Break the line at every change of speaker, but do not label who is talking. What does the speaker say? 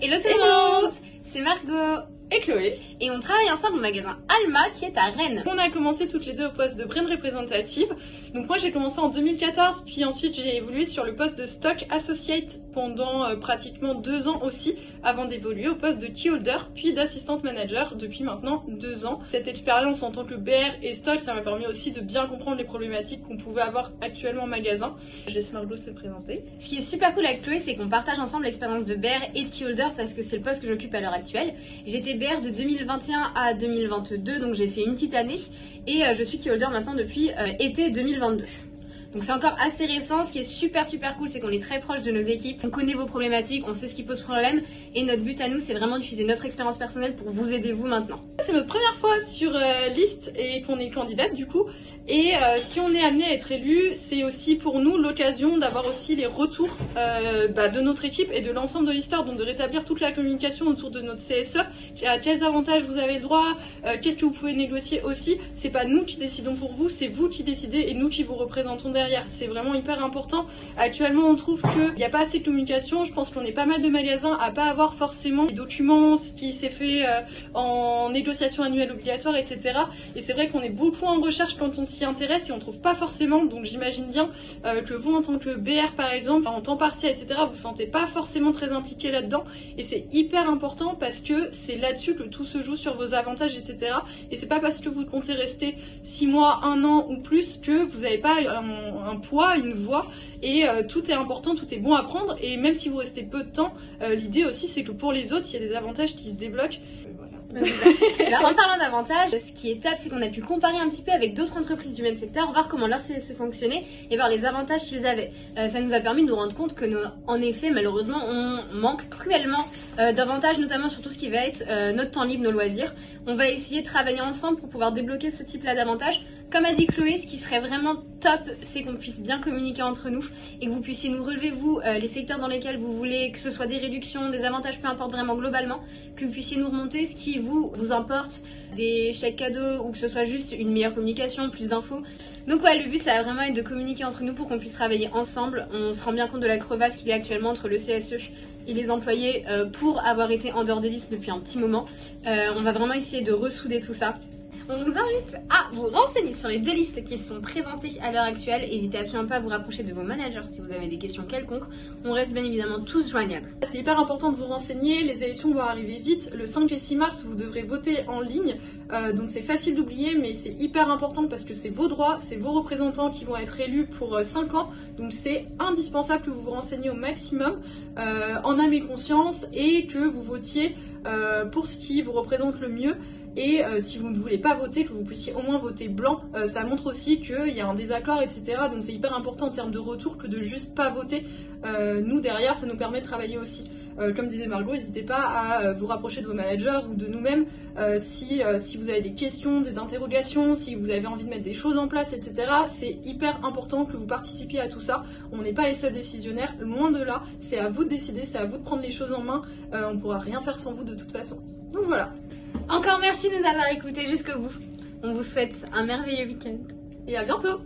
Hello tout le monde C'est Margot
et Chloé.
Et on travaille ensemble au magasin Alma qui est à Rennes.
On a commencé toutes les deux au poste de brand représentative. Donc moi j'ai commencé en 2014, puis ensuite j'ai évolué sur le poste de stock associate pendant euh, pratiquement deux ans aussi, avant d'évoluer au poste de key holder, puis d'assistante manager depuis maintenant deux ans. Cette expérience en tant que BR et stock, ça m'a permis aussi de bien comprendre les problématiques qu'on pouvait avoir actuellement en magasin. Je laisse Margot se présenter.
Ce qui est super cool avec Chloé, c'est qu'on partage ensemble l'expérience de BR et de key holder parce que c'est le poste que j'occupe à l'heure actuelle. J'étais De 2021 à 2022, donc j'ai fait une petite année et euh, je suis key holder maintenant depuis euh, été 2022. Donc c'est encore assez récent. Ce qui est super super cool, c'est qu'on est très proche de nos équipes. On connaît vos problématiques, on sait ce qui pose problème. Et notre but à nous, c'est vraiment d'utiliser notre expérience personnelle pour vous aider vous maintenant.
C'est notre première fois sur euh, liste et qu'on est candidate du coup. Et euh, si on est amené à être élu, c'est aussi pour nous l'occasion d'avoir aussi les retours euh, bah, de notre équipe et de l'ensemble de l'histoire, donc de rétablir toute la communication autour de notre CSE. À quels avantages vous avez le droit, qu'est-ce que vous pouvez négocier aussi. C'est pas nous qui décidons pour vous, c'est vous qui décidez et nous qui vous représentons c'est vraiment hyper important. Actuellement, on trouve qu'il n'y a pas assez de communication. Je pense qu'on est pas mal de magasins à pas avoir forcément les documents, ce qui s'est fait euh, en négociation annuelle obligatoire, etc. Et c'est vrai qu'on est beaucoup en recherche quand on s'y intéresse et on trouve pas forcément. Donc j'imagine bien euh, que vous, en tant que BR par exemple, en temps partiel, etc., vous sentez pas forcément très impliqué là-dedans. Et c'est hyper important parce que c'est là-dessus que tout se joue sur vos avantages, etc. Et c'est pas parce que vous comptez rester 6 mois, 1 an ou plus que vous n'avez pas un, un poids, une voix, et euh, tout est important, tout est bon à prendre, et même si vous restez peu de temps, euh, l'idée aussi c'est que pour les autres, il y a des avantages qui se débloquent.
en parlant d'avantages, ce qui est top, c'est qu'on a pu comparer un petit peu avec d'autres entreprises du même secteur, voir comment leur CSE fonctionnait et voir les avantages qu'ils avaient. Euh, ça nous a permis de nous rendre compte que, nous, en effet, malheureusement, on manque cruellement d'avantages, notamment sur tout ce qui va être notre temps libre, nos loisirs. On va essayer de travailler ensemble pour pouvoir débloquer ce type-là d'avantages comme a dit Chloé, ce qui serait vraiment top, c'est qu'on puisse bien communiquer entre nous et que vous puissiez nous relever, vous, euh, les secteurs dans lesquels vous voulez que ce soit des réductions, des avantages, peu importe vraiment globalement, que vous puissiez nous remonter ce qui vous, vous importe, des chèques cadeaux ou que ce soit juste une meilleure communication, plus d'infos. Donc ouais, le but ça va vraiment être de communiquer entre nous pour qu'on puisse travailler ensemble. On se rend bien compte de la crevasse qu'il y a actuellement entre le CSE et les employés euh, pour avoir été en dehors des listes depuis un petit moment. Euh, on va vraiment essayer de ressouder tout ça on vous invite à vous renseigner sur les deux listes qui sont présentées à l'heure actuelle. N'hésitez absolument pas à vous rapprocher de vos managers si vous avez des questions quelconques. On reste bien évidemment tous joignables.
C'est hyper important de vous renseigner. Les élections vont arriver vite. Le 5 et 6 mars, vous devrez voter en ligne. Euh, donc c'est facile d'oublier, mais c'est hyper important parce que c'est vos droits, c'est vos représentants qui vont être élus pour 5 euh, ans. Donc c'est indispensable que vous vous renseigniez au maximum euh, en âme et conscience et que vous votiez pour ce qui vous représente le mieux. Et euh, si vous ne voulez pas voter, que vous puissiez au moins voter blanc, euh, ça montre aussi qu'il y a un désaccord, etc. Donc c'est hyper important en termes de retour que de juste pas voter. Euh, nous derrière, ça nous permet de travailler aussi. comme disait Margot, n'hésitez pas à vous rapprocher de vos managers ou de nous-mêmes si, si vous avez des questions, des interrogations, si vous avez envie de mettre des choses en place, etc. C'est hyper important que vous participiez à tout ça. On n'est pas les seuls décisionnaires, loin de là. C'est à vous de décider, c'est à vous de prendre les choses en main. on ne pourra rien faire sans vous de toute façon. Donc voilà.
Encore merci de nous avoir écoutés jusqu'au bout. On vous souhaite un merveilleux week-end.
Et à bientôt